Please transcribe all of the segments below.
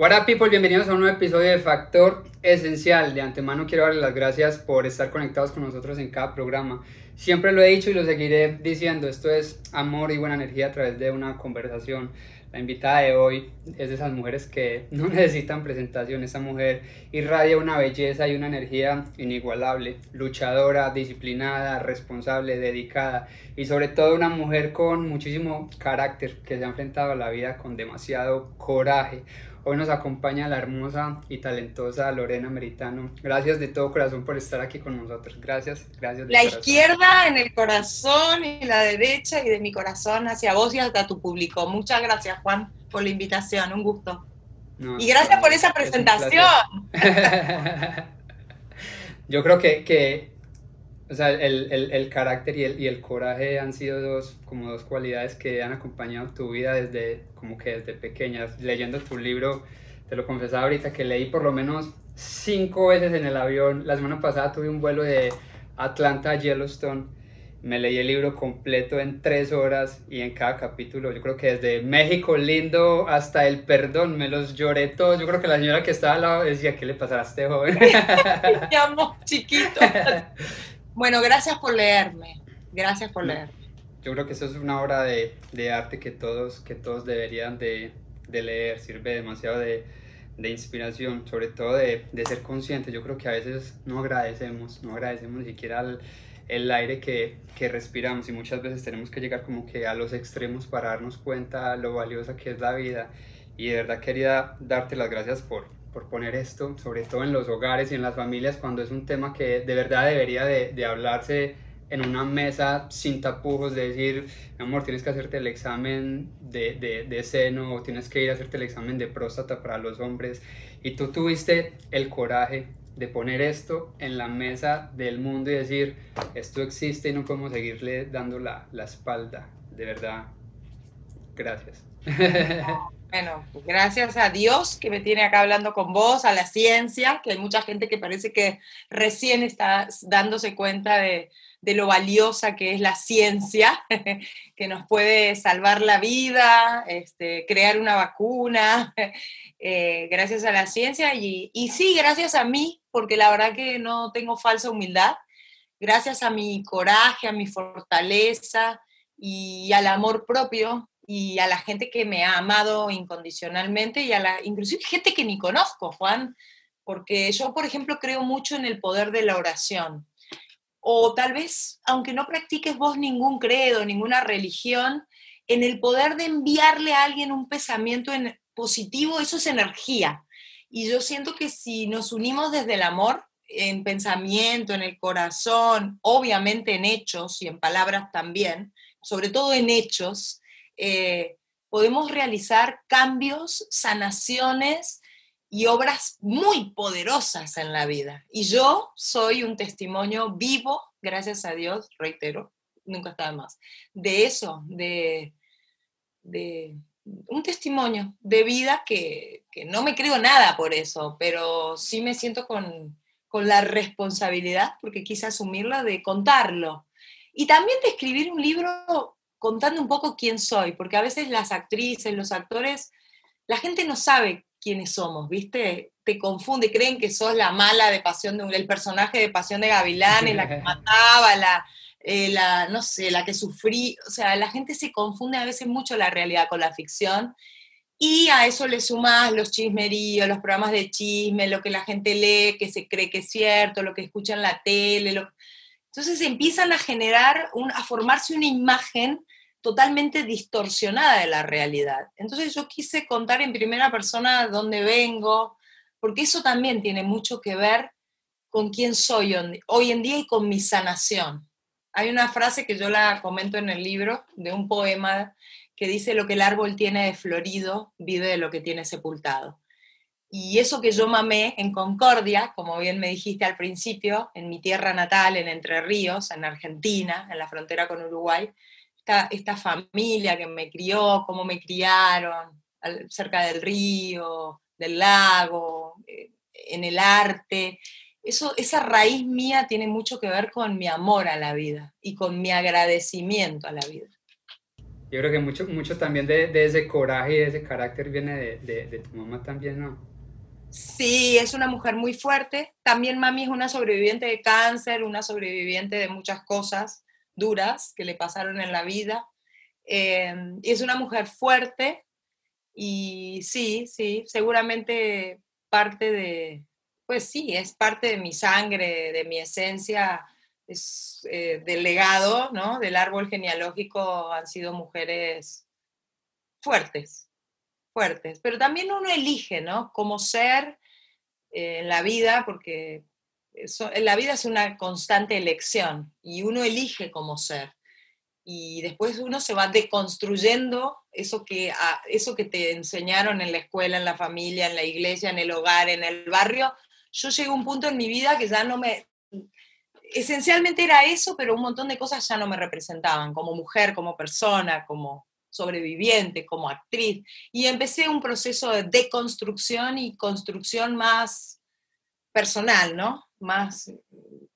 Hola people, bienvenidos a un nuevo episodio de Factor Esencial. De antemano quiero darles las gracias por estar conectados con nosotros en cada programa. Siempre lo he dicho y lo seguiré diciendo, esto es amor y buena energía a través de una conversación. La invitada de hoy es de esas mujeres que no necesitan presentación. Esa mujer irradia una belleza y una energía inigualable, luchadora, disciplinada, responsable, dedicada y sobre todo una mujer con muchísimo carácter que se ha enfrentado a la vida con demasiado coraje. Hoy nos acompaña la hermosa y talentosa Lorena Meritano. Gracias de todo corazón por estar aquí con nosotros. Gracias, gracias. la izquierda en el corazón y la derecha y de mi corazón hacia vos y hasta tu público. Muchas gracias, Juan, por la invitación. Un gusto. y gracias por esa presentación. Yo creo que, que o sea, el, el, el carácter y el, y el, coraje han sido dos, como dos cualidades que han acompañado tu vida desde, como que desde pequeñas. Leyendo tu libro, te lo confesaba ahorita que leí por lo menos cinco veces en el avión. La semana pasada tuve un vuelo de Atlanta a Yellowstone. Me leí el libro completo en tres horas y en cada capítulo, yo creo que desde México lindo hasta el perdón, me los lloré todos. Yo creo que la señora que estaba al lado decía, ¿qué le pasará a este joven? Me amo, chiquito. Bueno, gracias por leerme. Gracias por leerme. Yo creo que eso es una obra de, de arte que todos, que todos deberían de, de leer. Sirve demasiado de, de inspiración, sobre todo de, de, ser consciente. Yo creo que a veces no agradecemos, no agradecemos ni siquiera el, el aire que, que, respiramos y muchas veces tenemos que llegar como que a los extremos para darnos cuenta lo valiosa que es la vida. Y de verdad quería darte las gracias por, por poner esto, sobre todo en los hogares y en las familias, cuando es un tema que de verdad debería de, de hablarse en una mesa sin tapujos, de decir, mi amor, tienes que hacerte el examen de, de, de, seno o tienes que ir a hacerte el examen de próstata para los hombres. Y tú tuviste el coraje de poner esto en la mesa del mundo y decir, esto existe y no podemos seguirle dando la, la espalda. De verdad, gracias. Bueno, gracias a Dios que me tiene acá hablando con vos, a la ciencia, que hay mucha gente que parece que recién está dándose cuenta de, lo valiosa que es la ciencia, que nos puede salvar la vida, este, crear una vacuna, eh, gracias a la ciencia. Y, y sí, gracias a mí, porque la verdad que no tengo falsa humildad, gracias a mi coraje, a mi fortaleza y al amor propio y a la gente que me ha amado incondicionalmente y a la, inclusive gente que ni conozco, Juan, porque yo, por ejemplo, creo mucho en el poder de la oración. O tal vez, aunque no practiques vos ningún credo, ninguna religión, en el poder de enviarle a alguien un pensamiento en positivo, eso es energía. Y yo siento que si nos unimos desde el amor, en pensamiento, en el corazón, obviamente en hechos y en palabras también, sobre todo en hechos, eh, podemos realizar cambios, sanaciones y obras muy poderosas en la vida. Y yo soy un testimonio vivo, gracias a Dios, reitero, nunca está de más, de eso, de, de un testimonio de vida que, que, no me creo nada por eso, pero sí me siento con, con la responsabilidad, porque quise asumirla, de contarlo. Y también de escribir un libro contando un poco quién soy, porque a veces las actrices, los actores, la gente no sabe quiénes somos, ¿viste? Te confunde, creen que sos la mala de Pasión de el personaje de Pasión de Gavilanes, la que mataba, la, eh, la, no sé, la que sufrí, o sea, la gente se confunde a veces mucho la realidad con la ficción, y a eso le sumas los chismeríos, los programas de chisme, lo que la gente lee, que se cree que es cierto, lo que escucha en la tele, lo, entonces empiezan a generar, un, a formarse una imagen totalmente distorsionada de la realidad. Entonces yo quise contar en primera persona dónde vengo, porque eso también tiene mucho que ver con quién soy hoy en día y con mi sanación. Hay una frase que yo la comento en el libro de un poema que dice, lo que el árbol tiene de florido vive de lo que tiene sepultado. Y eso que yo mamé en Concordia, como bien me dijiste al principio, en mi tierra natal, en Entre Ríos, en Argentina, en la frontera con Uruguay, esta, esta familia que me crió, cómo me criaron, cerca del río, del lago, eh, en el arte, eso, esa raíz mía tiene mucho que ver con mi amor a la vida y con mi agradecimiento a la vida. Yo creo que mucho, mucho también de, de ese coraje y de ese carácter viene de, de, de tu mamá también, ¿no? Sí, es una mujer muy fuerte. También mami es una sobreviviente de cáncer, una sobreviviente de muchas cosas duras que le pasaron en la vida. Eh, es una mujer fuerte y sí, sí, seguramente parte de, pues sí, es parte de mi sangre, de mi esencia, es eh, del legado, ¿no? Del árbol genealógico han sido mujeres fuertes, fuertes, pero también uno elige, ¿no? Cómo ser eh, en la vida, porque en la vida es una constante elección y uno elige cómo ser. Y después uno se va deconstruyendo eso que, ah, eso que te enseñaron en la escuela, en la familia, en la iglesia, en el hogar, en el barrio. Yo llegué a un punto en mi vida que ya no me... Esencialmente era eso, pero un montón de cosas ya no me representaban, como mujer, como persona, como sobreviviente, como actriz. Y empecé un proceso de deconstrucción y construcción más personal, ¿no? Más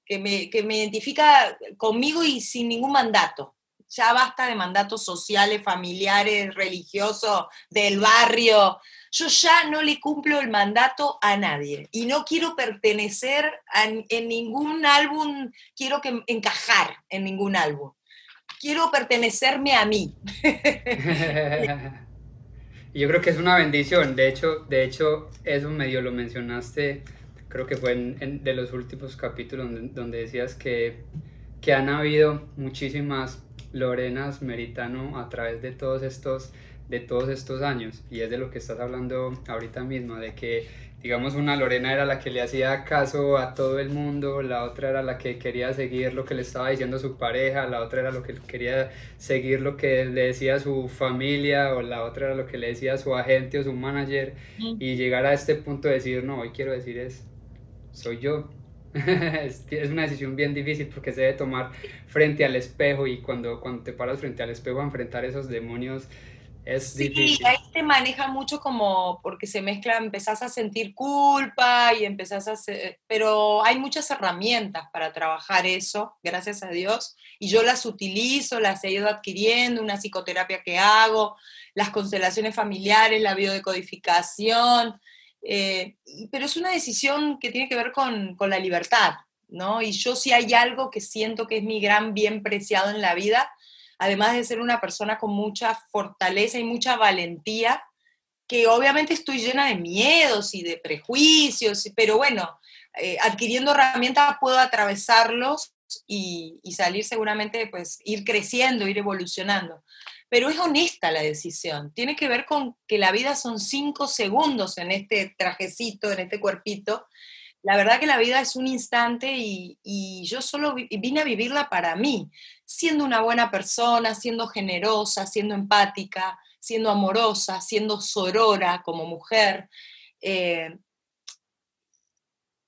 que me, que me identifica conmigo y sin ningún mandato. Ya basta de mandatos sociales, familiares, religiosos, del barrio. Yo ya no le cumplo el mandato a nadie y no quiero pertenecer en ningún álbum, quiero que encajar en ningún álbum quiero pertenecerme a mí. Yo creo que es una bendición, de hecho, de hecho, eso medio lo mencionaste, creo que fue en, de los últimos capítulos donde, decías que, que han habido muchísimas Lorenas Meritano a través de todos estos de todos estos años. Y es de lo que estás hablando ahorita mismo de que digamos, una Lorena era la que le hacía caso a todo el mundo, la otra era la que quería seguir lo que le estaba diciendo su pareja, la otra era lo que quería seguir lo que le decía su familia, o la otra era lo que le decía su agente o su manager, y llegar a este punto de decir, no, hoy quiero decir es, soy yo. es, una decisión bien difícil porque se debe tomar frente al espejo y cuando, cuando te paras frente al espejo a enfrentar esos demonios es sí, ahí te maneja mucho como porque se mezcla, empezás a sentir culpa y empezás a hacer, pero hay muchas herramientas para trabajar eso, gracias a Dios, y yo las utilizo, las he ido adquiriendo, una psicoterapia que hago, las constelaciones familiares, la biodecodificación, eh, pero es una decisión que tiene que ver con, con la libertad, ¿no? Y yo si hay algo que siento que es mi gran bien preciado en la vida, además de ser una persona con mucha fortaleza y mucha valentía, que obviamente estoy llena de miedos y de prejuicios, pero bueno, eh, adquiriendo herramientas puedo atravesarlos y, salir seguramente, pues ir creciendo, ir evolucionando. Pero es honesta la decisión, tiene que ver con que la vida son cinco segundos en este trajecito, en este cuerpito, la verdad que la vida es un instante y, yo solo vine a vivirla para mí, siendo una buena persona, siendo generosa, siendo empática, siendo amorosa, siendo sorora como mujer, eh,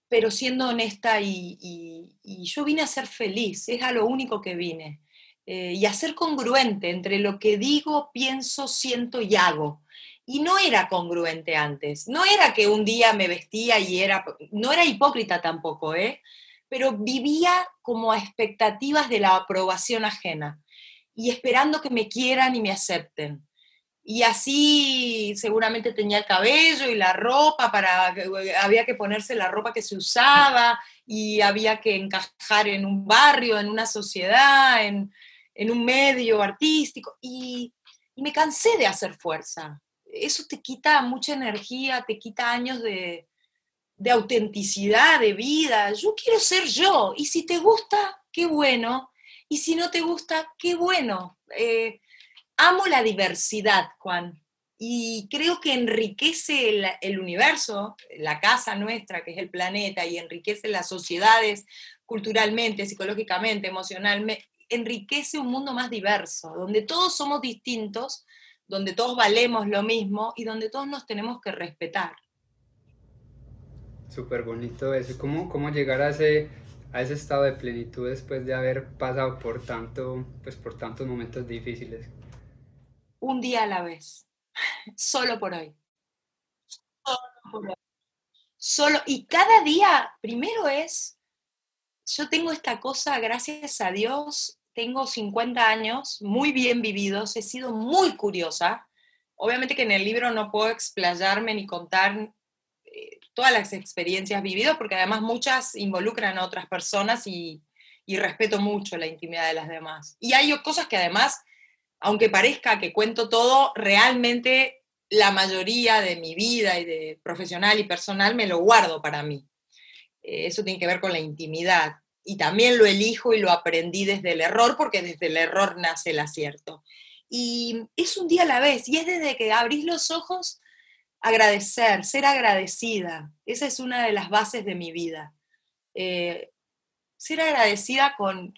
pero siendo honesta y, yo vine a ser feliz, es a lo único que vine, eh, y a ser congruente entre lo que digo, pienso, siento y hago y no era congruente antes. No era que un día me vestía y era, no era hipócrita tampoco, ¿eh? Pero vivía como a expectativas de la aprobación ajena y esperando que me quieran y me acepten. Y así seguramente tenía el cabello y la ropa para había que ponerse la ropa que se usaba y había que encajar en un barrio, en una sociedad, en, un medio artístico y, me cansé de hacer fuerza eso te quita mucha energía, te quita años de, autenticidad, de vida. Yo quiero ser yo. Y si te gusta, qué bueno. Y si no te gusta, qué bueno. Eh, amo la diversidad, Juan. Y creo que enriquece el, universo, la casa nuestra, que es el planeta, y enriquece las sociedades culturalmente, psicológicamente, emocionalmente, enriquece un mundo más diverso, donde todos somos distintos, donde todos valemos lo mismo y donde todos nos tenemos que respetar. Súper bonito eso. ¿Cómo, ¿Cómo llegar a ese, a ese estado de plenitud después de haber pasado por, tanto, pues por tantos momentos difíciles? Un día a la vez, solo por hoy. Solo por hoy. Solo, y cada día, primero es, yo tengo esta cosa, gracias a Dios, tengo 50 años, muy bien vividos, he sido muy curiosa. Obviamente que en el libro no puedo explayarme ni contar eh, todas las experiencias vividas, porque además muchas involucran a otras personas y, y respeto mucho la intimidad de las demás. Y hay cosas que además, aunque parezca que cuento todo, realmente la mayoría de mi vida y de profesional y personal me lo guardo para mí. Eh, eso tiene que ver con la intimidad. Y también lo elijo y lo aprendí desde el error, porque desde el error nace el acierto. Y es un día a la vez, y es desde que abrís los ojos, agradecer, ser agradecida. Esa es una de las bases de mi vida. Eh, ser agradecida con,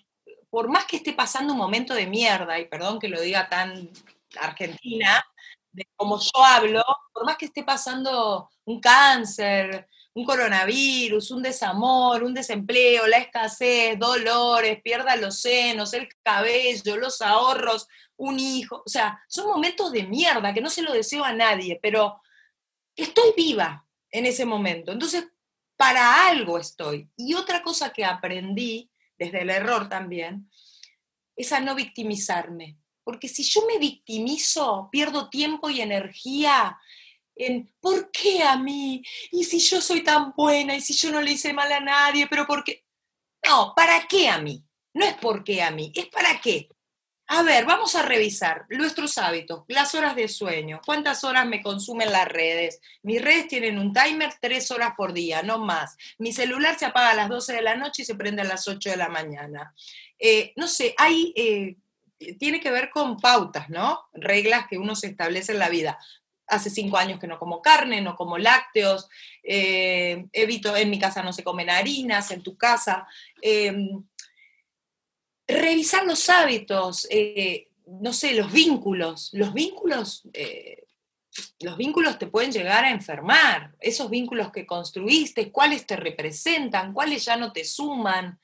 por más que esté pasando un momento de mierda, y perdón que lo diga tan argentina, de como yo hablo, por más que esté pasando un cáncer, un coronavirus, un desamor, un desempleo, la escasez, dolores, pierda los senos, el cabello, los ahorros, un hijo. O sea, son momentos de mierda que no se lo deseo a nadie, pero estoy viva en ese momento. Entonces, para algo estoy. Y otra cosa que aprendí, desde el error también, es a no victimizarme. Porque si yo me victimizo, pierdo tiempo y energía en ¿por qué a mí? ¿Y si yo soy tan buena? ¿Y si yo no le hice mal a nadie? ¿Pero por qué? No, ¿para qué a mí? No es por qué a mí, es para qué. A ver, vamos a revisar nuestros hábitos, las horas de sueño, cuántas horas me consumen las redes. Mis redes tienen un timer tres horas por día, no más. Mi celular se apaga a las 12 de la noche y se prende a las 8 de la mañana. Eh, no sé, hay, eh, tiene que ver con pautas, ¿no? Reglas que uno se establece en la vida hace cinco años que no como carne, no como lácteos, eh, evito, en mi casa no se comen harinas, en tu casa. Em, revisar los hábitos, eh, no sé, los vínculos. Los vínculos, eh, los vínculos te pueden llegar a enfermar. Esos vínculos que construiste, cuáles te representan, cuáles ya no te suman.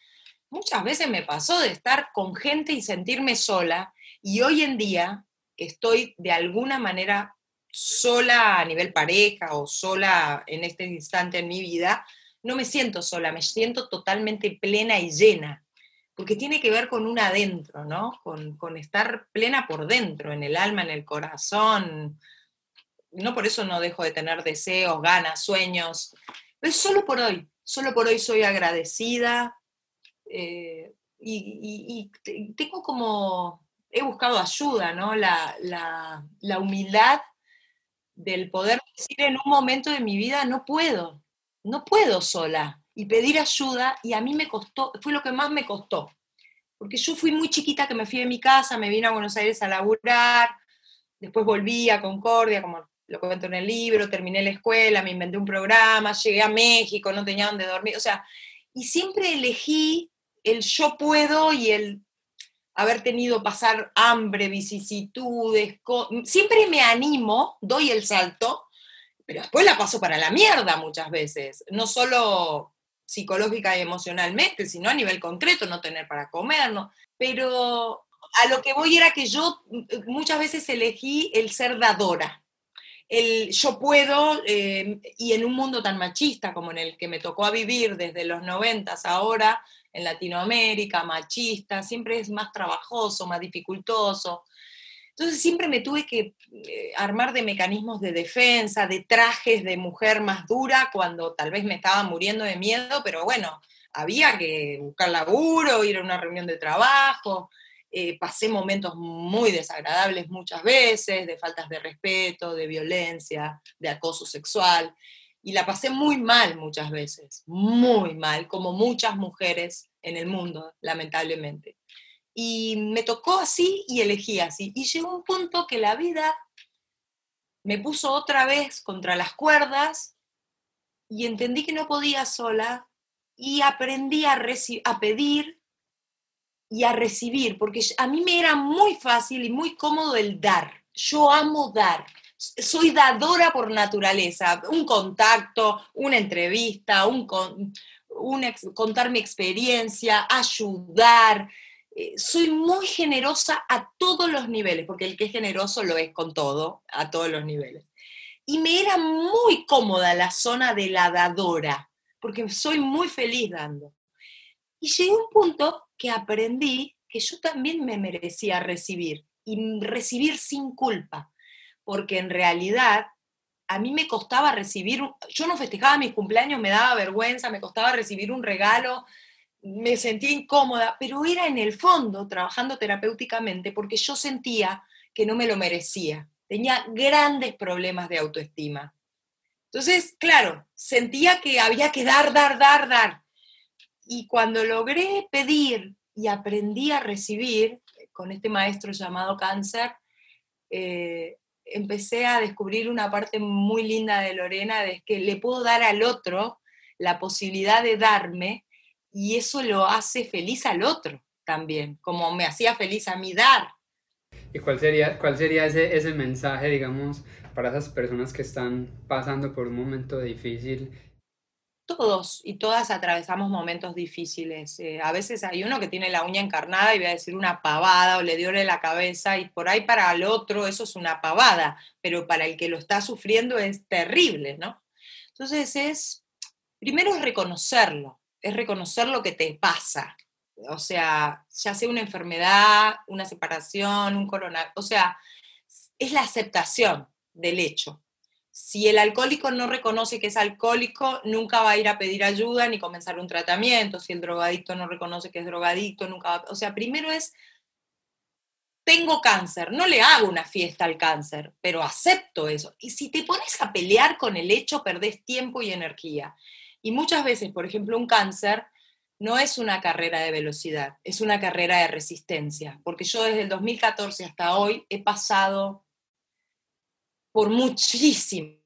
Muchas veces me pasó de estar con gente y sentirme sola y hoy en día estoy de alguna manera sola a nivel pareja o sola en este instante en mi vida, no me siento sola, me siento totalmente plena y llena, porque tiene que ver con un adentro, ¿no? Con, estar plena por dentro, en el alma, en el corazón. No por eso no dejo de tener deseos, ganas, sueños, pero solo por hoy, solo por hoy soy agradecida eh, y, tengo como, he buscado ayuda, ¿no? La, la humildad del poder decir en un momento de mi vida, no puedo, no puedo sola, y pedir ayuda, y a mí me costó, fue lo que más me costó, porque yo fui muy chiquita que me fui de mi casa, me vine a Buenos Aires a laburar, después volví a Concordia, como lo cuento en el libro, terminé la escuela, me inventé un programa, llegué a México, no tenía dónde dormir, o sea, y siempre elegí el yo puedo y el haber tenido pasar hambre, vicisitudes, siempre me animo, doy el salto, pero después la paso para la mierda muchas veces, no solo psicológica y emocionalmente, sino a nivel concreto, no tener para comer, pero a lo que voy era que yo muchas veces elegí el ser dadora, el yo puedo, eh, y en un mundo tan machista como en el que me tocó a vivir desde los noventas ahora, en Latinoamérica, machista, siempre es más trabajoso, más dificultoso. Entonces siempre me tuve que eh, armar de mecanismos de defensa, de trajes de mujer más dura, cuando tal vez me estaba muriendo de miedo, pero bueno, había que buscar laburo, ir a una reunión de trabajo. Eh, pasé momentos muy desagradables muchas veces, de faltas de respeto, de violencia, de acoso sexual y la pasé muy mal muchas veces, muy mal, como muchas mujeres en el mundo, lamentablemente. Y me tocó así y elegí así. Y llegó un punto que la vida me puso otra vez contra las cuerdas y entendí que no podía sola y aprendí a, a pedir y a recibir, porque a mí me era muy fácil y muy cómodo el dar. Yo amo dar soy dadora por naturaleza, un contacto, una entrevista, un, contar mi experiencia, ayudar. Eh, soy muy generosa a todos los niveles, porque el que es generoso lo es con todo, a todos los niveles. Y me era muy cómoda la zona de la dadora, porque soy muy feliz dando. Y llegué a un punto que aprendí que yo también me merecía recibir y recibir sin culpa, porque en realidad a mí me costaba recibir, yo no festejaba mis cumpleaños, me daba vergüenza, me costaba recibir un regalo, me sentía incómoda, pero era en el fondo trabajando terapéuticamente porque yo sentía que no me lo merecía. Tenía grandes problemas de autoestima. Entonces, claro, sentía que había que dar, dar, dar, dar. Y cuando logré pedir y aprendí a recibir con este maestro llamado cáncer, eh, empecé a descubrir una parte muy linda de Lorena, de que le puedo dar al otro la posibilidad de darme y eso lo hace feliz al otro también, como me hacía feliz a mí dar. ¿Y cuál sería, cuál sería ese, ese mensaje, digamos, para esas personas que están pasando por un momento difícil todos y todas atravesamos momentos difíciles. Eh, a veces hay uno que tiene la uña encarnada y va a decir una pavada o le duele la cabeza y por ahí para el otro eso es una pavada, pero para el que lo está sufriendo es terrible, ¿no? Entonces es, primero es reconocerlo, es reconocer lo que te pasa. O sea, ya sea una enfermedad, una separación, un coronavirus, o sea, es la aceptación del hecho si el alcohólico no reconoce que es alcohólico, nunca va a ir a pedir ayuda ni comenzar un tratamiento. Si el drogadicto no reconoce que es drogadicto, nunca va O sea, primero es, tengo cáncer, no le hago una fiesta al cáncer, pero acepto eso. Y si te pones a pelear con el hecho, perdés tiempo y energía. Y muchas veces, por ejemplo, un cáncer no es una carrera de velocidad, es una carrera de resistencia. Porque yo desde el 2014 hasta hoy he pasado por muchísimas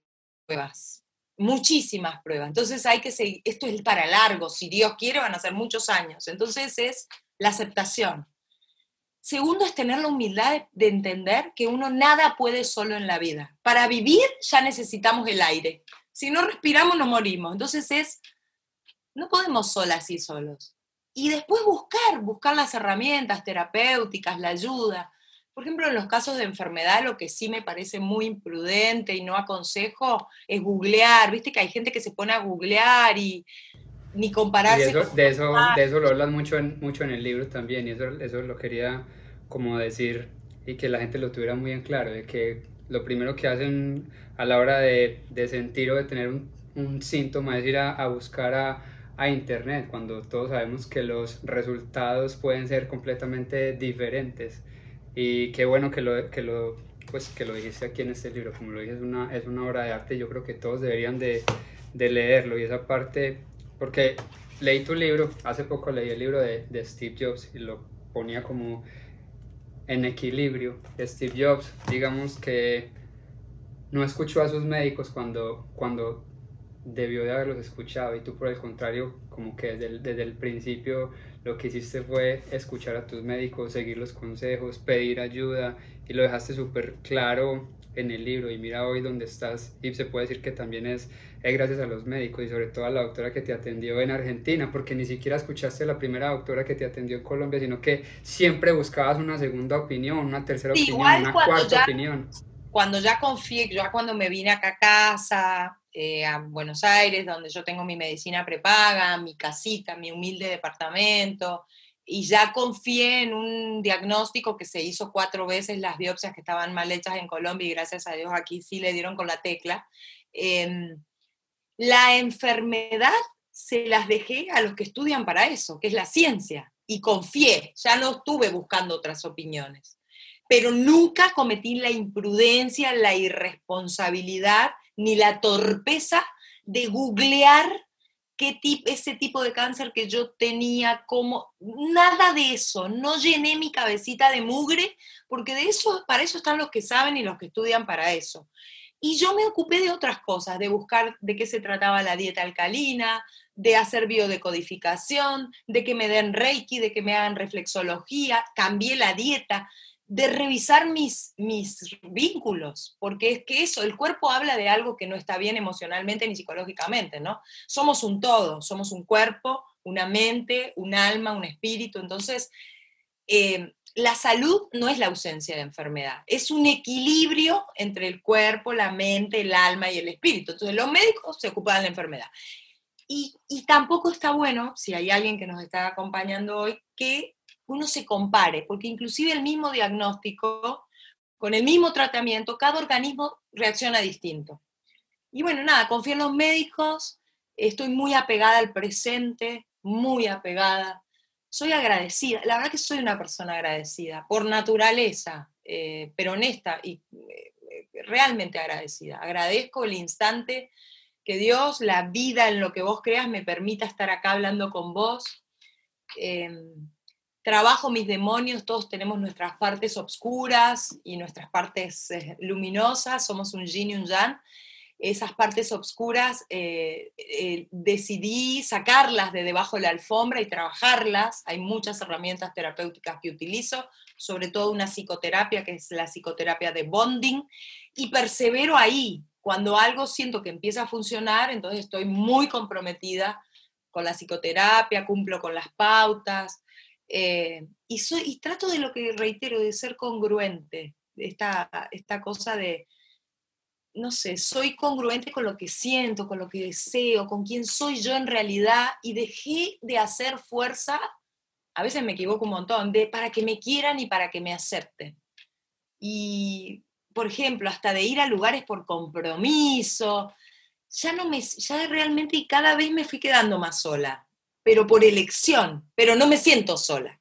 pruebas, muchísimas pruebas. Entonces hay que seguir, esto es para largo, si Dios quiere van a ser muchos años. Entonces es la aceptación. Segundo es tener la humildad de, entender que uno nada puede solo en la vida. Para vivir ya necesitamos el aire. Si no respiramos nos morimos. Entonces es, no podemos solas y solos. Y después buscar, buscar las herramientas terapéuticas, la ayuda. Por ejemplo, en los casos de enfermedad, lo que sí me parece muy imprudente y no aconsejo es googlear. Viste que hay gente que se pone a googlear y ni compararse. de, eso, de, eso, lo hablan mucho en, mucho en el libro también, y eso, eso lo quería como decir y que la gente lo tuviera muy en claro, de que lo primero que hacen a la hora de, de sentir o de tener un, un síntoma es ir a, a buscar a, a internet, cuando todos sabemos que los resultados pueden ser completamente diferentes. Y qué bueno que lo, que lo, pues, que lo dijiste aquí en este libro, como lo dije, es una, es una obra de arte, yo creo que todos deberían de, de leerlo y esa parte, porque leí tu libro, hace poco leí el libro de, de Steve Jobs y lo ponía como en equilibrio. Steve Jobs, digamos que no escuchó a sus médicos cuando, cuando debió de haberlos escuchado y tú por el contrario, como que desde el, desde el principio lo que hiciste fue escuchar a tus médicos, seguir los consejos, pedir ayuda y lo dejaste súper claro en el libro y mira hoy dónde estás y se puede decir que también es, gracias a los médicos y sobre todo a la doctora que te atendió en Argentina porque ni siquiera escuchaste a la primera doctora que te atendió en Colombia sino que siempre buscabas una segunda opinión, una tercera opinión, una cuarta opinión. Cuando ya confié, ya cuando me vine acá a casa, eh, a Buenos Aires, donde yo tengo mi medicina prepaga, mi casita, mi humilde departamento, y ya confié en un diagnóstico que se hizo cuatro veces las biopsias que estaban mal hechas en Colombia y gracias a Dios aquí sí le dieron con la tecla. Em, la enfermedad se las dejé a los que estudian para eso, que es la ciencia, y confié, ya no estuve buscando otras opiniones, pero nunca cometí la imprudencia, la irresponsabilidad ni la torpeza de googlear qué ese tipo de cáncer que yo tenía, como nada de eso, no llené mi cabecita de mugre, porque de eso, para eso están los que saben y los que estudian para eso. Y yo me ocupé de otras cosas, de buscar de qué se trataba la dieta alcalina, de hacer biodecodificación, de que me den reiki, de que me hagan reflexología, cambié la dieta de revisar mis, mis vínculos, porque es que eso, el cuerpo habla de algo que no está bien emocionalmente ni psicológicamente, ¿no? Somos un todo, somos un cuerpo, una mente, un alma, un espíritu, entonces eh, la salud no es la ausencia de enfermedad, es un equilibrio entre el cuerpo, la mente, el alma y el espíritu. Entonces los médicos se ocupan de la enfermedad. Y, y tampoco está bueno, si hay alguien que nos está acompañando hoy, que uno se compare, porque inclusive el mismo diagnóstico, con el mismo tratamiento, cada organismo reacciona distinto. Y bueno, nada, confío en los médicos, estoy muy apegada al presente, muy apegada. Soy agradecida, la verdad que soy una persona agradecida, por naturaleza, eh, pero honesta y eh, realmente agradecida. Agradezco el instante que Dios, la vida en lo que vos creas, me permita estar acá hablando con vos. Em, trabajo mis demonios, todos tenemos nuestras partes oscuras y nuestras partes eh, luminosas, somos un yin y un yang. Esas partes oscuras eh, eh, decidí sacarlas de debajo de la alfombra y trabajarlas. Hay muchas herramientas terapéuticas que utilizo, sobre todo una psicoterapia que es la psicoterapia de bonding, y persevero ahí, cuando algo siento que empieza a funcionar, entonces estoy muy comprometida con la psicoterapia, cumplo con las pautas eh, y, soy, y trato de lo que reitero, de ser congruente, esta, esta cosa de, no sé, soy congruente con lo que siento, con lo que deseo, con quién soy yo en realidad y dejé de hacer fuerza, a veces me equivoco un montón, de para que me quieran y para que me acepten. Y por ejemplo, hasta de ir a lugares por compromiso, ya no me, ya realmente y cada vez me fui quedando más sola, pero por elección, pero no me siento sola.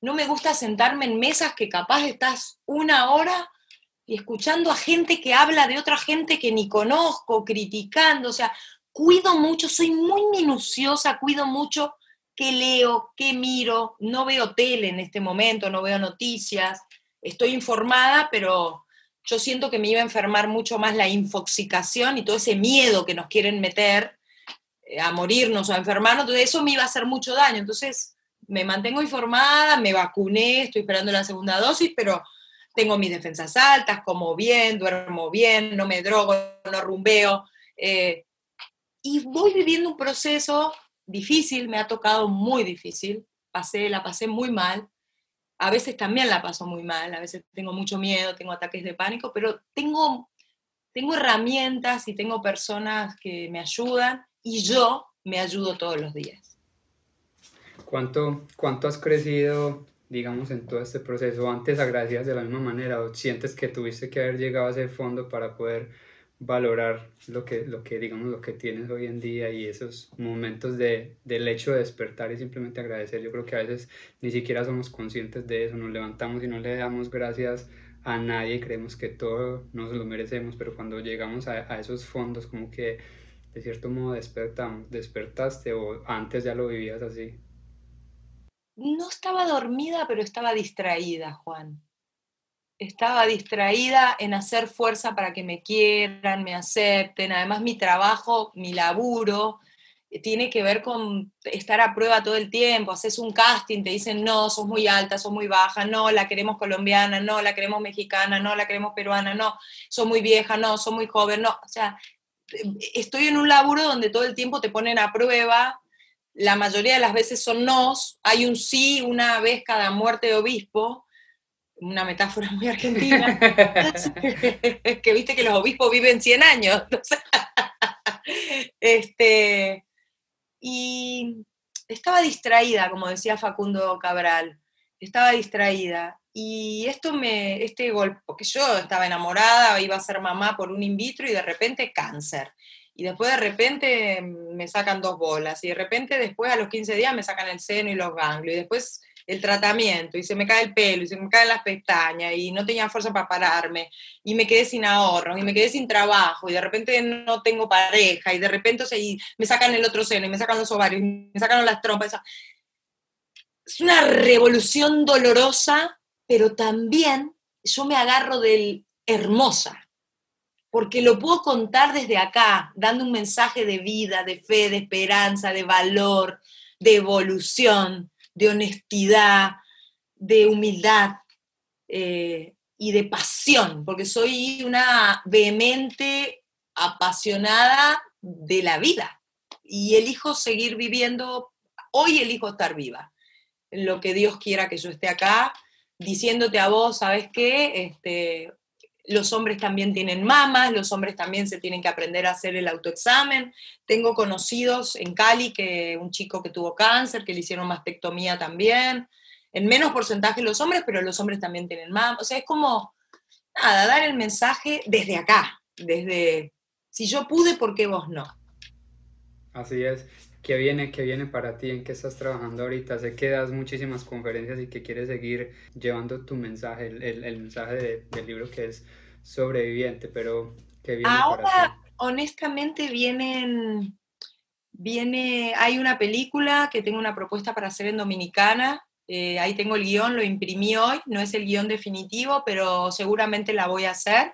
No me gusta sentarme en mesas que capaz estás una hora y escuchando a gente que habla de otra gente que ni conozco, criticando, o sea, cuido mucho, soy muy minuciosa, cuido mucho qué leo, qué miro, no veo tele en este momento, no veo noticias, estoy informada, pero yo siento que me iba a enfermar mucho más la infoxicación y todo ese miedo que nos quieren meter a morirnos o a enfermarnos, entonces eso me iba a hacer mucho daño. Entonces me mantengo informada, me vacuné, estoy esperando la segunda dosis, pero tengo mis defensas altas, como bien, duermo bien, no me drogo, no rumbeo. Eh, y voy viviendo un proceso difícil, me ha tocado muy difícil, pasé, la pasé muy mal, a veces también la paso muy mal, a veces tengo mucho miedo, tengo ataques de pánico, pero tengo, tengo herramientas y tengo personas que me ayudan y yo me ayudo todos los días. ¿Cuánto, cuánto has crecido, digamos, en todo este proceso? ¿Antes agradecías de la misma manera o sientes que tuviste que haber llegado a ese fondo para poder valorar lo que, lo que, digamos, lo que tienes hoy en día y esos momentos de, del hecho de despertar y simplemente agradecer. Yo creo que a veces ni siquiera somos conscientes de eso, nos levantamos y no le damos gracias a nadie creemos que todo nos lo merecemos, pero cuando llegamos a, a esos fondos como que de cierto modo despertamos, despertaste o antes ya lo vivías así. No estaba dormida, pero estaba distraída, Juan estaba distraída en hacer fuerza para que me quieran, me acepten. Además, mi trabajo, mi laburo, eh, tiene que ver con estar a prueba todo el tiempo. Haces un casting, te dicen, no, sos muy alta, sos muy baja, no, la queremos colombiana, no, la queremos mexicana, no, la queremos peruana, no, sos muy vieja, no, sos muy joven, no. O sea, estoy en un laburo donde todo el tiempo te ponen a prueba. La mayoría de las veces son nos, hay un sí una vez cada muerte de obispo, una metáfora muy argentina, que viste que los obispos viven 100 años. este, y estaba distraída, como decía Facundo Cabral, estaba distraída. Y esto me, este golpe, porque yo estaba enamorada, iba a ser mamá por un in vitro y de repente cáncer. Y después de repente me sacan dos bolas. Y de repente después a los 15 días me sacan el seno y los ganglios. Y después el tratamiento y se me cae el pelo y se me caen las pestañas y no tenía fuerza para pararme y me quedé sin ahorros y me quedé sin trabajo y de repente no tengo pareja y de repente me sacan el otro seno y me sacan los ovarios y me sacan las trompas. Es una revolución dolorosa, pero también yo me agarro del hermosa, porque lo puedo contar desde acá, dando un mensaje de vida, de fe, de esperanza, de valor, de evolución de honestidad, de humildad eh, y de pasión, porque soy una vehemente apasionada de la vida y elijo seguir viviendo, hoy elijo estar viva, lo que Dios quiera que yo esté acá, diciéndote a vos, ¿sabes qué? Este, los hombres también tienen mamas, los hombres también se tienen que aprender a hacer el autoexamen. Tengo conocidos en Cali que un chico que tuvo cáncer, que le hicieron mastectomía también. en menos porcentaje los hombres, pero los hombres también tienen más. O sea, es como, nada, dar el mensaje desde acá, desde, si yo pude, ¿por qué vos no? Así es. ¿Qué viene, qué viene para ti? ¿En qué estás trabajando ahorita? Sé que das muchísimas conferencias y que quieres seguir llevando tu mensaje, el, el, mensaje del libro que es sobreviviente, pero ¿qué viene Ahora, para ti? honestamente, vienen, viene, hay una película que tengo una propuesta para hacer en Dominicana, eh, ahí tengo el guion, lo imprimí hoy, no es el guion definitivo, pero seguramente la voy a hacer.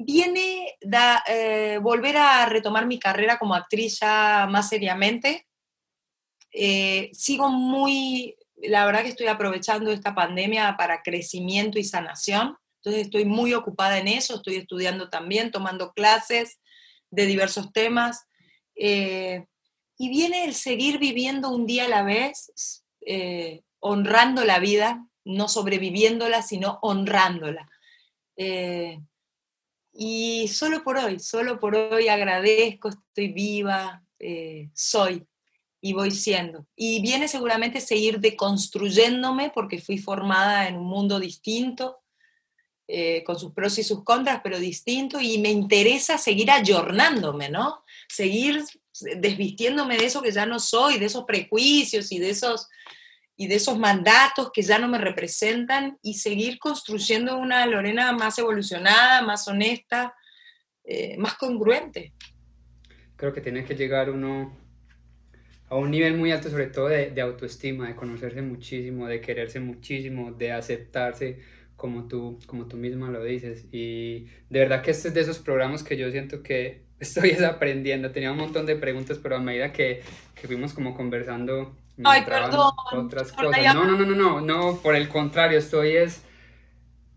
Viene da, eh, volver a retomar mi carrera como actriz ya más seriamente. Eh, sigo muy, la verdad que estoy aprovechando esta pandemia para crecimiento y sanación, entonces estoy muy ocupada en eso, estoy estudiando también, tomando clases de diversos temas. y viene el seguir viviendo un día a la vez, honrando la vida, no sobreviviéndola, sino honrándola. Eh, y solo por hoy, solo por hoy agradezco, estoy viva, eh, soy y voy siendo. Y viene seguramente seguir deconstruyéndome porque fui formada en un mundo distinto, eh, con sus pros y sus contras, pero distinto, y me interesa seguir ayornándome, ¿no? Seguir desvistiéndome de eso que ya no soy, de esos prejuicios y de esos y de esos mandatos que ya no me representan y seguir construyendo una Lorena más evolucionada, más honesta, eh, más congruente. Creo que tiene que llegar uno a un nivel muy alto, sobre todo de, de, autoestima, de conocerse muchísimo, de quererse muchísimo, de aceptarse como tú, como tú misma lo dices. Y de verdad que este es de esos programas que yo siento que estoy aprendiendo. Tenía un montón de preguntas, pero a medida que, que fuimos como conversando, Ay, perdón. Otras cosas. No, no, no, no, no, no, por el contrario, estoy es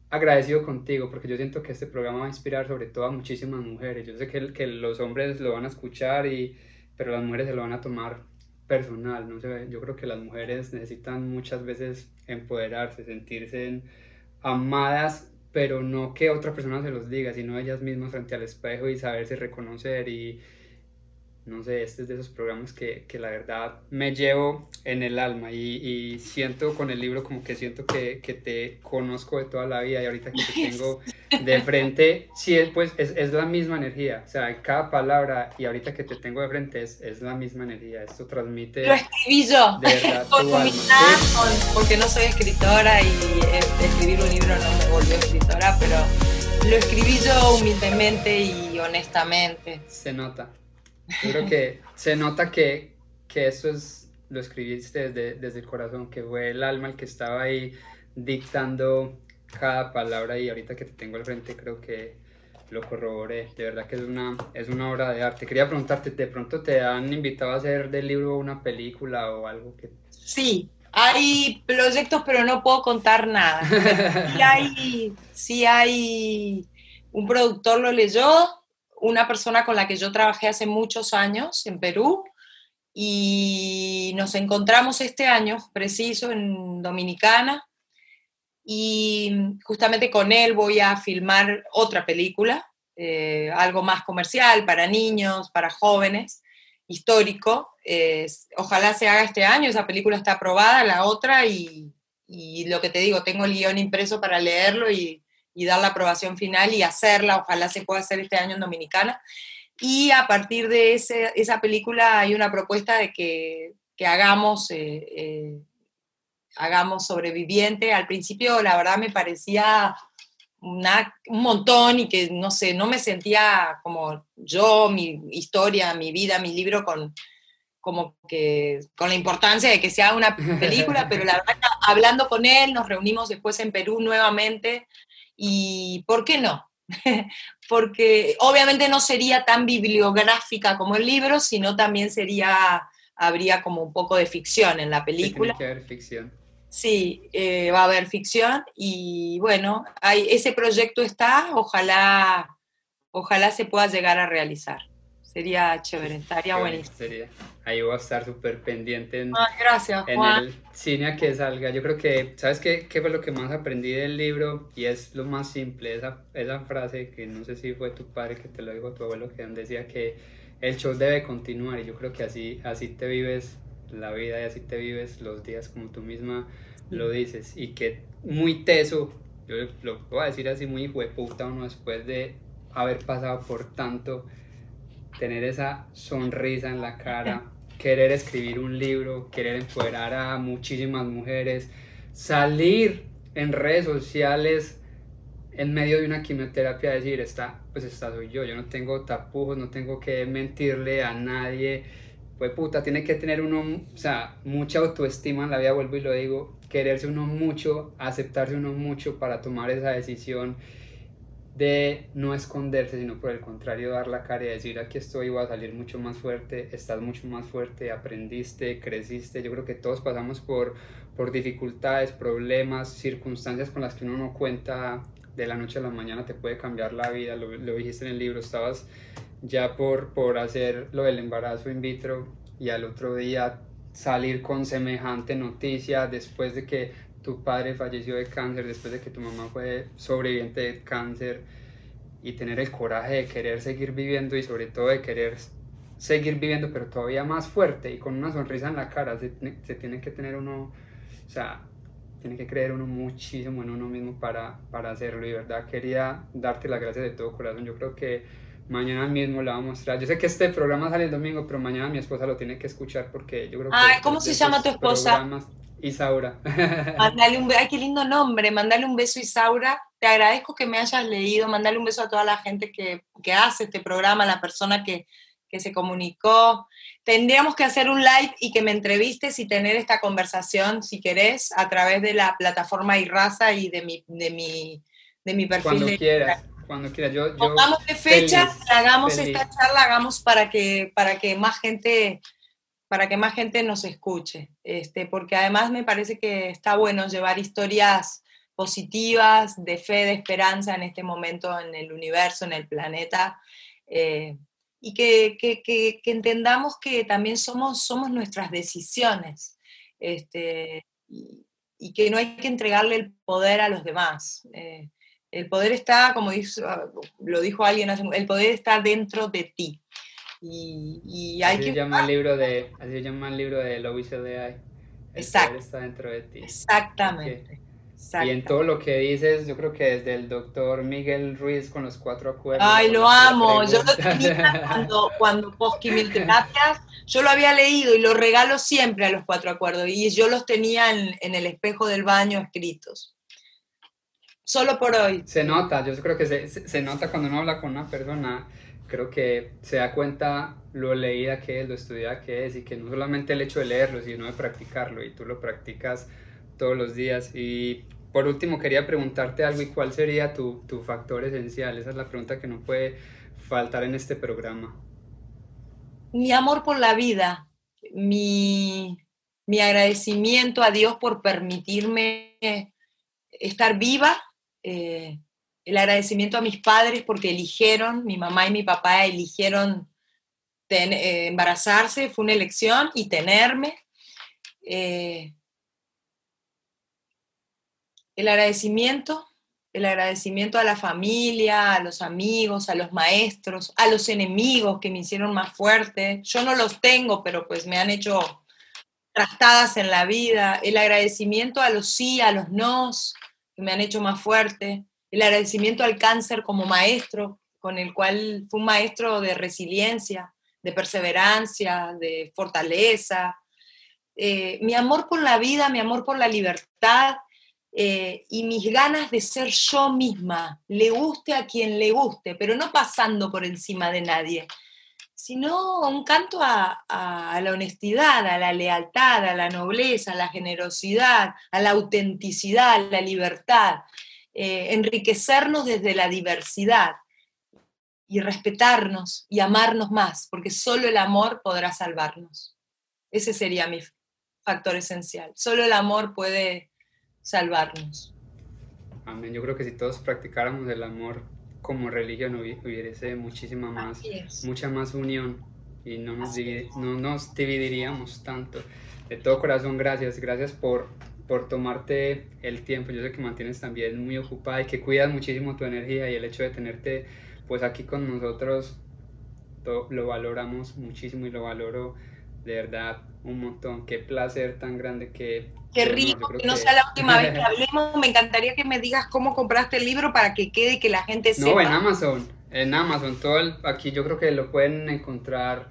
agradecido contigo porque yo siento que este programa va a inspirar sobre todo a muchísimas mujeres. Yo sé que, que los hombres lo van a escuchar, y, pero las mujeres se lo van a tomar personal. No sé, yo creo que las mujeres necesitan muchas veces empoderarse, sentirse amadas, pero no que otra persona se los diga, sino ellas mismas frente al espejo y saberse reconocer y no sé, este es de esos programas que, que la verdad me llevo en el alma y, y, siento con el libro como que siento que, que, te conozco de toda la vida y ahorita que te tengo de frente, sí, pues es, es, la misma energía, o sea, cada palabra y ahorita que te tengo de frente es, es la misma energía, esto transmite... Lo escribí yo, de verdad, con tu alma, porque no soy escritora y eh, escribir un libro no me volvió escritora, pero lo escribí yo humildemente y honestamente. Se nota. Yo creo que se nota que, que eso es, lo escribiste desde, desde el corazón, que fue el alma el que estaba ahí dictando cada palabra y ahorita que te tengo al frente creo que lo corroboré. De verdad que es una, es una obra de arte. Quería preguntarte, ¿de pronto te han invitado a hacer del libro una película o algo que... Sí, hay proyectos, pero no puedo contar nada. Sí hay, sí hay un productor lo leyó, una persona con la que yo trabajé hace muchos años en Perú y nos encontramos este año preciso en Dominicana y justamente con él voy a filmar otra película, eh, algo más comercial para niños, para jóvenes, histórico. ojalá se haga este año, esa película está aprobada, la otra, y, y lo que te digo, tengo el guion impreso para leerlo y y dar la aprobación final y hacerla, ojalá se pueda hacer este año en Dominicana. Y a partir de ese, esa película hay una propuesta de que, que hagamos, eh, eh, hagamos sobreviviente. Al principio, la verdad, me parecía una, un montón y que, no sé, no me sentía como yo, mi historia, mi vida, mi libro con, como que con la importancia de que sea una película, pero la verdad, hablando con él, nos reunimos después en Perú nuevamente ¿Y por qué no? Porque obviamente no sería tan bibliográfica como el libro, sino también sería, habría como un poco de ficción en la película. Sí, tiene que haber ficción. Sí, eh, va a haber ficción y bueno, hay, ese proyecto está, ojalá, ojalá se pueda llegar a realizar. Sería chévere, estaría buenísimo. Sería. Ahí voy a estar súper pendiente en, gracias, en el cine a que salga. Yo creo que, ¿sabes qué, qué, fue lo que más aprendí del libro? Y es lo más simple, esa, esa frase que no sé si fue tu padre que te lo dijo, tu abuelo, que decía que el show debe continuar. Y yo creo que así, así te vives la vida y así te vives los días como tú misma lo dices, y que muy teso, yo lo voy a decir así muy hueputa uno después de haber pasado por tanto, tener esa sonrisa en la cara, querer escribir un libro, querer empoderar a muchísimas mujeres, salir en redes sociales en medio de una quimioterapia decir, esta, pues esta soy yo, yo no tengo tapujos, no tengo que mentirle a nadie, pues puta, tiene que tener uno, o sea, mucha autoestima en la vida, vuelvo y lo digo, quererse uno mucho, aceptarse uno mucho para tomar esa decisión de no esconderse, sino por el contrario dar la cara y decir aquí estoy, voy a salir mucho más fuerte, estás mucho más fuerte, aprendiste, creciste, yo creo que todos pasamos por, por dificultades, problemas, circunstancias con las que uno no cuenta. De la noche a la mañana te puede cambiar la vida, lo, dijiste en el libro, estabas ya por, por hacer lo del embarazo in vitro y al otro día salir con semejante noticia después de que tu padre falleció de cáncer, después de que tu mamá fue sobreviviente de cáncer y tener el coraje de querer seguir viviendo y sobre todo de querer seguir viviendo pero todavía más fuerte y con una sonrisa en la cara, se, se tiene que tener uno, o sea, tiene que creer uno muchísimo en uno mismo para, para hacerlo y verdad quería darte las gracias de todo corazón, yo creo que mañana mismo la voy a mostrar. Yo sé que este programa sale el domingo, pero mañana mi esposa lo tiene que escuchar porque yo creo que... Ay, ¿cómo se llama tu esposa? Isaura. Mandale un ay, qué lindo nombre, mandale un beso Isaura. Te agradezco que me hayas leído, mandale un beso a toda la gente que, que hace este programa, la persona que, que se comunicó. Tendríamos que hacer un live y que me entrevistes y tener esta conversación, si querés, a través de la plataforma Irraza y de mi, de mi, de mi perfil. Cuando quieras, cuando quieras. Yo, Pongamos de fecha, hagamos esta charla, hagamos para que, para que más gente para que más gente nos escuche, este, porque además me parece que está bueno llevar historias positivas, de fe, de esperanza en este momento en el universo, en el planeta, eh, y que, entendamos que también somos, somos nuestras decisiones este, y, y, que no hay que entregarle el poder a los demás. Eh, el poder está, como dijo, lo dijo alguien hace el poder está dentro de ti. Y, y hay así que... Se llama el libro de, así se llama el libro de Louis El Exacto. poder está dentro de ti. Exactamente. Y en todo lo que dices, yo creo que desde el doctor Miguel Ruiz con los cuatro acuerdos. Ay, lo amo. Yo lo tenía cuando, cuando post yo lo había leído y lo regalo siempre a los cuatro acuerdos. Y yo los tenía en, en el espejo del baño escritos. Solo por hoy. Se nota, yo creo que se, se nota cuando uno habla con una persona creo que se da cuenta lo leída que es, lo estudiada que es y que no solamente el hecho de leerlo, sino de practicarlo y tú lo practicas todos los días. Y por último quería preguntarte algo y cuál sería tu, tu factor esencial. Esa es la pregunta que no puede faltar en este programa. Mi amor por la vida, mi, mi agradecimiento a Dios por permitirme estar viva. Eh, el agradecimiento a mis padres porque eligieron, mi mamá y mi papá eligieron eh, embarazarse, fue una elección, y tenerme. Eh, el agradecimiento, el agradecimiento a la familia, a los amigos, a los maestros, a los enemigos que me hicieron más fuerte. Yo no los tengo, pero pues me han hecho trastadas en la vida. El agradecimiento a los sí, a los nos, que me han hecho más fuerte el agradecimiento al cáncer como maestro, con el cual fue un maestro de resiliencia, de perseverancia, de fortaleza. Eh, mi amor por la vida, mi amor por la libertad eh, y mis ganas de ser yo misma, le guste a quien le guste, pero no pasando por encima de nadie, sino un canto a, a, la honestidad, a la lealtad, a la nobleza, a la generosidad, a la autenticidad, a la libertad. Eh, enriquecernos desde la diversidad y respetarnos y amarnos más, porque solo el amor podrá salvarnos. Ese sería mi factor esencial. Solo el amor puede salvarnos. Amén. Yo creo que si todos practicáramos el amor como religión hubiese muchísima más, mucha más unión y no nos, no nos dividiríamos tanto. De todo corazón, gracias. Gracias por por tomarte el tiempo. Yo sé que mantienes también muy ocupada y que cuidas muchísimo tu energía y el hecho de tenerte pues aquí con nosotros lo valoramos muchísimo y lo valoro de verdad, un montón. Qué placer tan grande que... Qué rico, que no sea la última vez que hablemos. Me encantaría que me digas cómo compraste el libro para que quede que la gente sepa. No, en Amazon, en Amazon. Todo aquí yo creo que lo pueden encontrar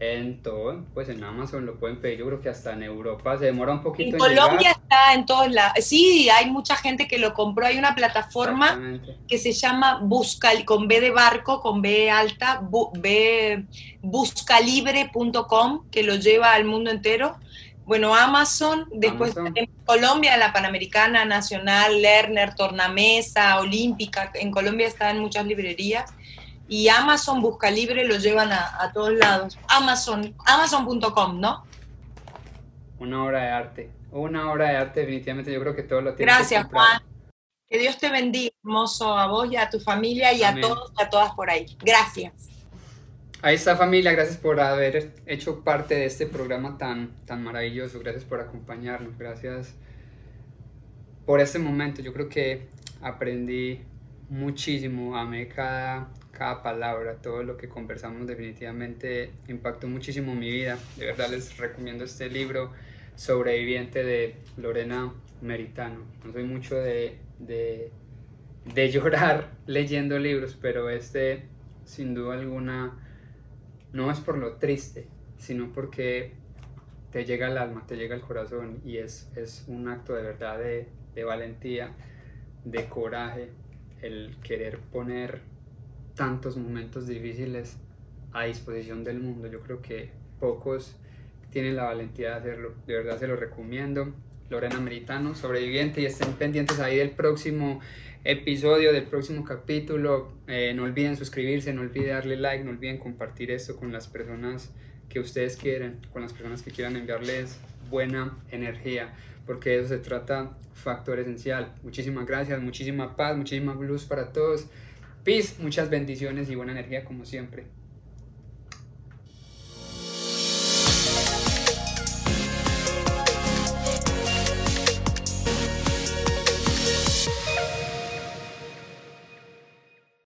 en todo, pues en Amazon lo pueden pedir, yo creo que hasta en Europa se demora un poquito. En, Colombia está en todos lados. Sí, hay mucha gente que lo compró. Hay una plataforma que se llama Busca, con B de barco, con B alta, B, buscalibre.com, que lo lleva al mundo entero. Bueno, Amazon, después en Colombia, la Panamericana, Nacional, Lerner, Tornamesa, Olímpica, en Colombia está en muchas librerías y Amazon Busca Libre lo llevan a, todos lados. Amazon, Amazon.com, ¿no? Una obra de arte. Una obra de arte, definitivamente yo creo que todo lo tiene. Gracias, Juan. Que Dios te bendiga, hermoso, a vos y a tu familia y a todos y a todas por ahí. Gracias. Ahí está familia, gracias por haber hecho parte de este programa tan, tan maravilloso, gracias por acompañarnos, gracias por este momento. Yo creo que aprendí muchísimo, amé cada, cada palabra, todo lo que conversamos definitivamente impactó muchísimo mi vida. De verdad les recomiendo este libro, Sobreviviente de Lorena Meritano. No soy mucho de, de, de llorar leyendo libros, pero este sin duda alguna no es por lo triste, sino porque te llega al alma, te llega al corazón y es, es un acto de verdad de, de valentía, de coraje, el querer poner tantos momentos difíciles a disposición del mundo. Yo creo que pocos tienen la valentía de hacerlo. De verdad se lo recomiendo. Lorena Meritano, sobreviviente, y estén pendientes ahí del próximo episodio, del próximo capítulo. Eh, no olviden suscribirse, no olviden darle like, no olviden compartir esto con las personas que ustedes quieren, con las personas que quieran enviarles buena energía, porque de eso se trata, factor esencial. Muchísimas gracias, muchísima paz, muchísima luz para todos. Peace, muchas bendiciones y buena energía como siempre.